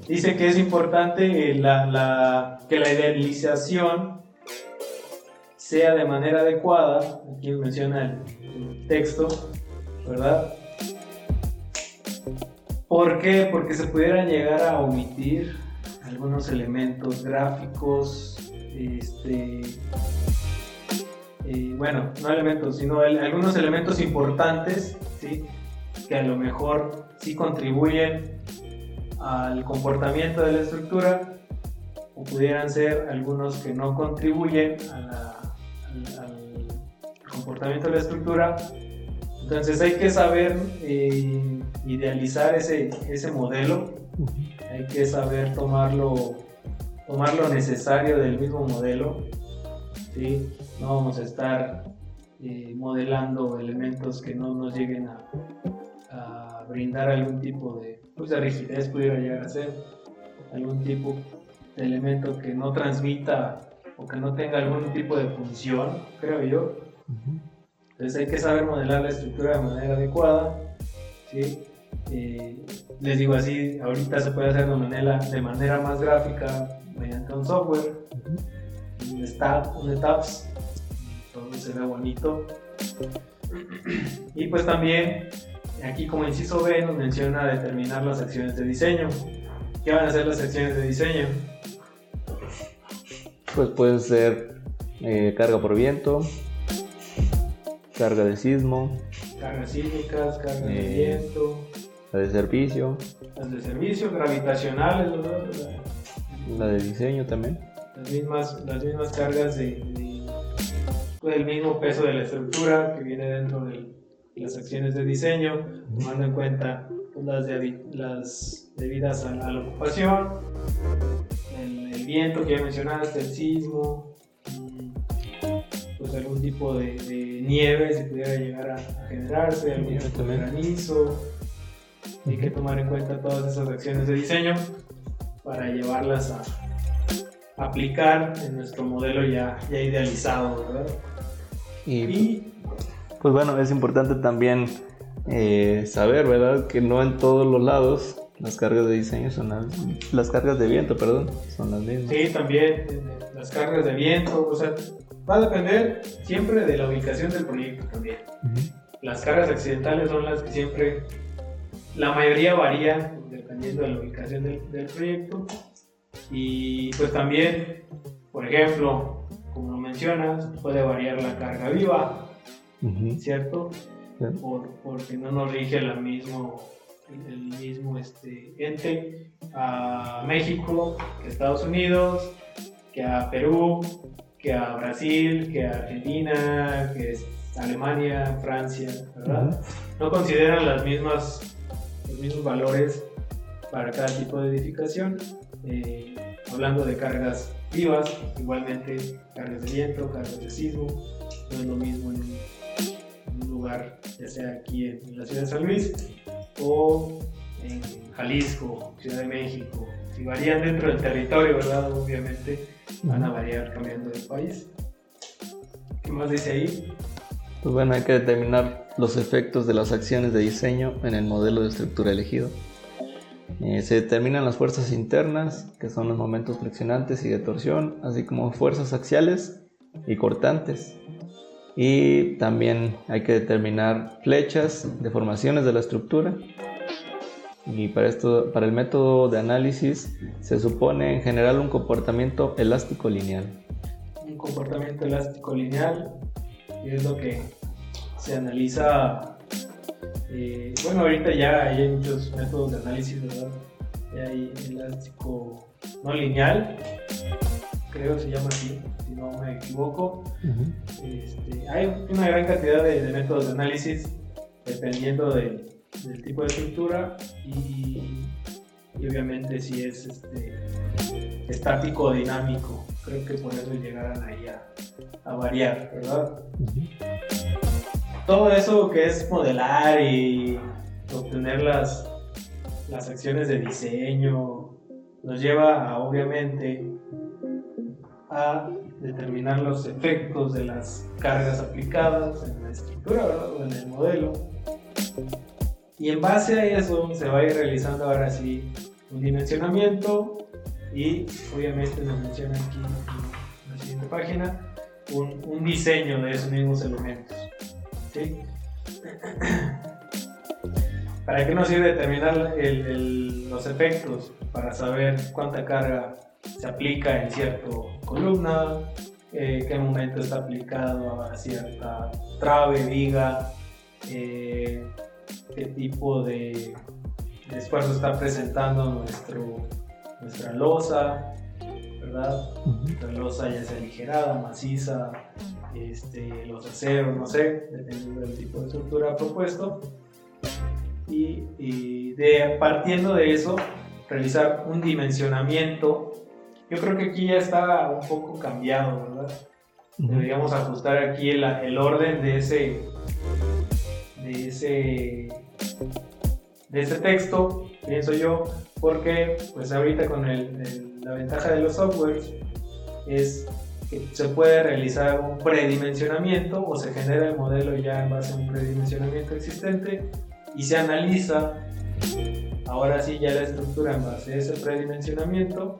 Dice que es importante la, la, que la idealización sea de manera adecuada, aquí menciona el texto, ¿verdad? ¿Por qué? Porque se pudieran llegar a omitir algunos elementos gráficos, este, eh, bueno, no elementos, sino algunos elementos importantes, ¿sí? que a lo mejor sí contribuyen al comportamiento de la estructura, o pudieran ser algunos que no contribuyen al, comportamiento de la estructura. Entonces hay que saber eh, idealizar ese, ese modelo hay que saber tomarlo, tomar lo necesario del mismo modelo. ¿sí? No vamos a estar eh, modelando elementos que no nos lleguen a, brindar algún tipo de, pues, de rigidez, pudiera llegar a ser, algún tipo de elemento que no transmita o que no tenga algún tipo de función, creo yo. Entonces hay que saber modelar la estructura de manera adecuada. ¿sí? Eh, les digo así, ahorita se puede hacer de manera, de manera más gráfica mediante un software, un stat, un etaps, todo se ve bonito. Y pues también, aquí como inciso B nos menciona determinar las acciones de diseño. ¿Qué van a ser las acciones de diseño? Pues puede ser eh, carga por viento, carga de sismo, cargas sísmicas, carga de eh, viento, la de servicio. Las de servicio, gravitacionales, ¿verdad? La de diseño también. Las mismas, las mismas cargas de, pues, el mismo peso de la estructura que viene dentro de las acciones de diseño, tomando en cuenta pues, las, las debidas a, la ocupación, viento que ya mencionaste, el sismo, pues algún tipo de, nieve si pudiera llegar a, generarse, algún tipo de granizo hay que tomar en cuenta todas esas acciones de diseño para llevarlas a aplicar en nuestro modelo ya, ya idealizado, ¿verdad? Y, pues bueno, es importante también eh, saber, ¿verdad? Que no en todos los lados las cargas de diseño son las, las cargas de viento, perdón, son las mismas. Sí, también las cargas de viento, o sea, va a depender siempre de la ubicación del proyecto también. Las cargas accidentales son las que siempre la mayoría varía dependiendo de la ubicación del, proyecto. Y pues también, por ejemplo, como lo mencionas, puede variar la carga viva, ¿cierto? Por, porque no nos rige la mismo, el mismo este, ente a México que a Estados Unidos, que a Perú, que a Brasil, que a Argentina, que a Alemania, Francia, ¿verdad? No consideran las mismas, los mismos valores para cada tipo de edificación. Eh, hablando de cargas vivas, igualmente cargas de viento, cargas de sismo, no es lo mismo en un, lugar, ya sea aquí en, la ciudad de San Luis o en Jalisco, Ciudad de México. Si varían dentro del territorio, ¿verdad? Obviamente van a variar cambiando de país. ¿Qué más dice ahí? Pues bueno, hay que determinar los efectos de las acciones de diseño en el modelo de estructura elegido. Eh, se determinan las fuerzas internas, que son los momentos friccionantes y de torsión, así como fuerzas axiales y cortantes. Y también hay que determinar flechas, deformaciones de la estructura. Y para, esto, para el método de análisis se supone en general un comportamiento elástico lineal. Un comportamiento elástico lineal es lo que se analiza eh, bueno, ahorita ya hay muchos métodos de análisis, ¿verdad? Ya hay elástico no lineal, creo que se llama así, si no me equivoco. Este, hay una gran cantidad de, métodos de análisis dependiendo del tipo de estructura y, obviamente si es este, estático o dinámico. Creo que por eso llegarán ahí a, variar, ¿verdad? todo eso que es modelar y obtener las, las acciones de diseño nos lleva a, obviamente a determinar los efectos de las cargas aplicadas en la estructura o en el modelo. Y en base a eso se va a ir realizando ahora sí un dimensionamiento y obviamente nos menciona aquí en la siguiente página un, un diseño de esos mismos elementos. ¿Para qué nos sirve determinar los efectos? Para saber cuánta carga se aplica en cierta columna, eh, qué momento está aplicado a cierta trave, viga, eh, qué tipo de, esfuerzo está presentando nuestro, nuestra losa, ¿verdad? La losa ya sea aligerada, maciza, este, los aceros, no sé, dependiendo del tipo de estructura propuesto. Y, de, partiendo de eso, realizar un dimensionamiento. Yo creo que aquí ya está un poco cambiado, ¿verdad? Deberíamos ajustar aquí el, el, orden de ese, de ese, de ese texto, pienso yo, porque pues ahorita con el, la ventaja de los softwares es se puede realizar un predimensionamiento o se genera el modelo ya en base a un predimensionamiento existente y se analiza ahora sí ya la estructura en base a ese predimensionamiento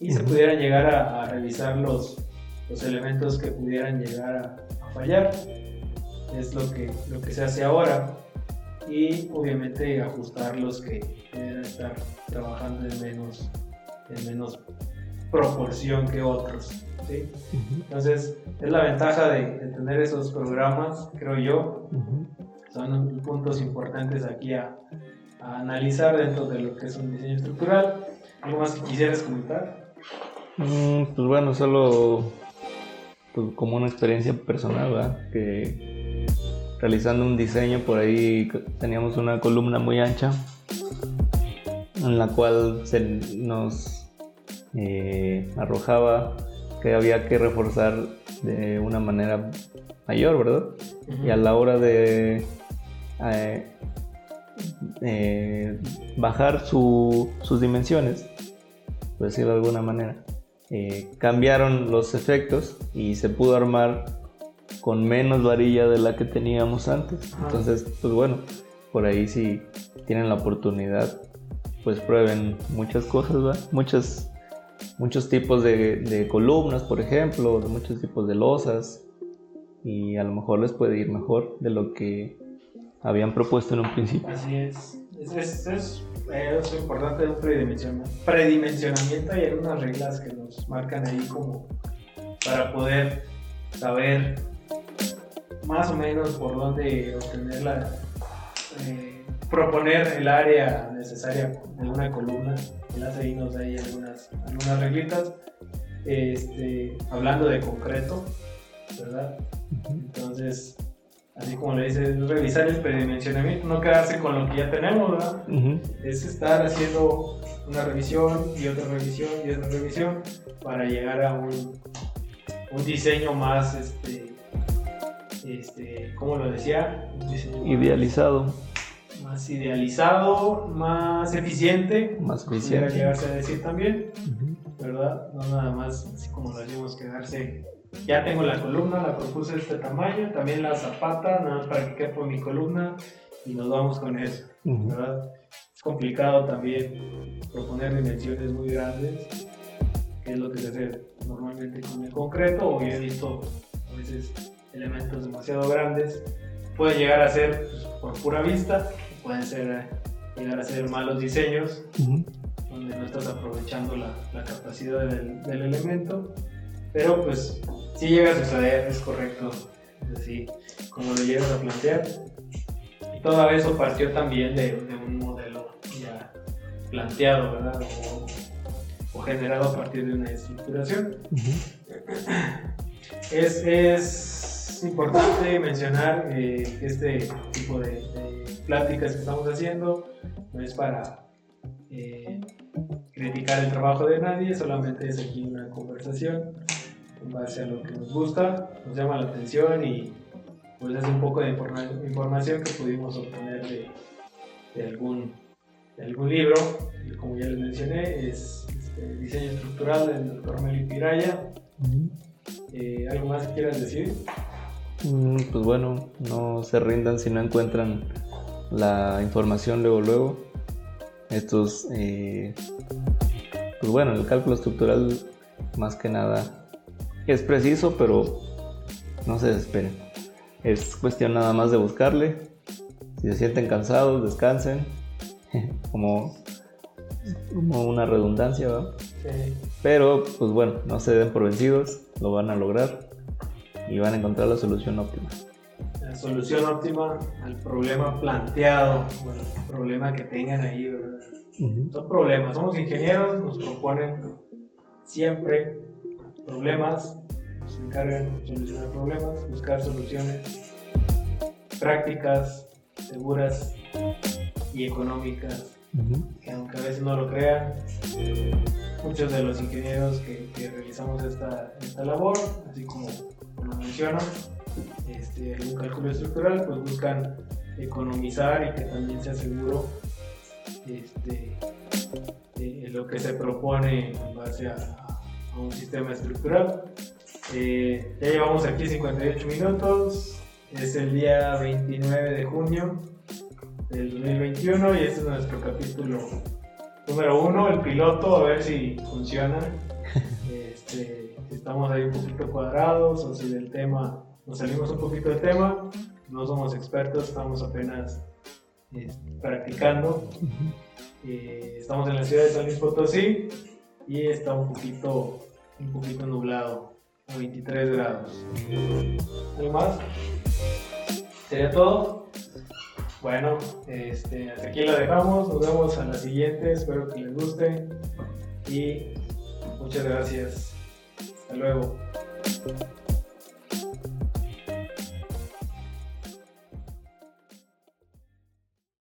y se pudieran llegar a, revisar los, los, elementos que pudieran llegar a, fallar. Es lo que, lo que se hace ahora y obviamente ajustar los que pudieran estar trabajando en menos, en menos proporción que otros. Entonces, es la ventaja de, tener esos programas, creo yo. Son puntos importantes aquí a, analizar dentro de lo que es un diseño estructural. ¿Algo más que quisieras comentar? Mm, pues bueno, solo pues, como una experiencia personal, que realizando un diseño por ahí teníamos una columna muy ancha en la cual se nos eh, arrojaba que había que reforzar de una manera mayor, ¿verdad? Y a la hora de eh, eh, bajar sus dimensiones, por decirlo de alguna manera, eh, cambiaron los efectos y se pudo armar con menos varilla de la que teníamos antes. Entonces, pues bueno, por ahí si tienen la oportunidad, pues prueben muchas cosas, ¿verdad? Muchas muchos tipos de, columnas, por ejemplo, de muchos tipos de losas y a lo mejor les puede ir mejor de lo que habían propuesto en un principio. Así es. Es, es, es, importante de un predimensionamiento. predimensionamiento y hay unas reglas que nos marcan ahí como para poder saber más o menos por dónde obtener la, eh, proponer el área necesaria de una columna. Ya seguimos ahí algunas, algunas reglitas. Este, hablando de concreto, ¿verdad? Entonces, así como le dices, revisar el predimensionamiento, no quedarse con lo que ya tenemos, ¿verdad? Es estar haciendo una revisión y otra revisión y otra revisión para llegar a un, un diseño más, este, este, ¿cómo lo decía? idealizado. Más idealizado, más eficiente. Más eficiente. llegarse a decir también, ¿verdad? No nada más así como lo decimos, quedarse ya tengo la columna, la propuse de este tamaño, también la zapata, nada más para que quepa mi columna y nos vamos con eso, ¿verdad? Es complicado también proponer dimensiones muy grandes, que es lo que se hace normalmente con el concreto, o he visto a veces elementos demasiado grandes, pueden llegar a ser pues, por pura vista, pueden ser, llegar a ser malos diseños, donde no estás aprovechando la, la capacidad del, del elemento pero pues si llega a suceder, es correcto, así como lo llegas a plantear. Y todo eso partió también de, un modelo ya planteado, ¿verdad? O, generado a partir de una estructuración. es, importante mencionar eh, que este tipo de, pláticas que estamos haciendo no es para eh, criticar el trabajo de nadie, solamente es aquí una conversación en base a lo que nos gusta, nos llama la atención y pues es un poco de información que pudimos obtener de, algún, de algún libro, como ya les mencioné, es este, Diseño Estructural del doctor Meli Piraya. Eh, ¿Algo más que quieras decir? Mm, pues bueno, no se rindan si no encuentran la información luego luego. Estos, eh, pues bueno, el cálculo estructural más que nada es preciso, pero no se desesperen. Es cuestión nada más de buscarle. Si se sienten cansados, descansen. como, como una redundancia, ¿verdad? Pero, pues bueno, no se den por vencidos, lo van a lograr y van a encontrar la solución óptima. La solución óptima al problema planteado, bueno, el problema que tengan ahí, ¿verdad? Son problemas, somos ingenieros, nos proponen siempre problemas, se encargan de solucionar problemas, buscar soluciones prácticas, seguras y económicas, que aunque a veces no lo crean, muchos de los ingenieros que, realizamos esta, esta, labor, así como, lo menciono, este, un cálculo estructural, pues buscan economizar y que también sea seguro este, eh, lo que se propone en base a, un sistema estructural. Eh, ya llevamos aquí 58 minutos, es el día 29 de junio del 2021 y este es nuestro capítulo número uno, el piloto, a ver si funciona. Este, si estamos ahí un poquito cuadrados o si del tema nos salimos un poquito del tema, no somos expertos, estamos apenas este, practicando. Eh, estamos en la ciudad de San Luis Potosí y está un poquito un poquito nublado, a 23 grados. ¿Algo más? ¿Sería todo? Bueno, este, hasta aquí lo dejamos, nos vemos a la siguiente, espero que les guste y muchas gracias. Hasta luego.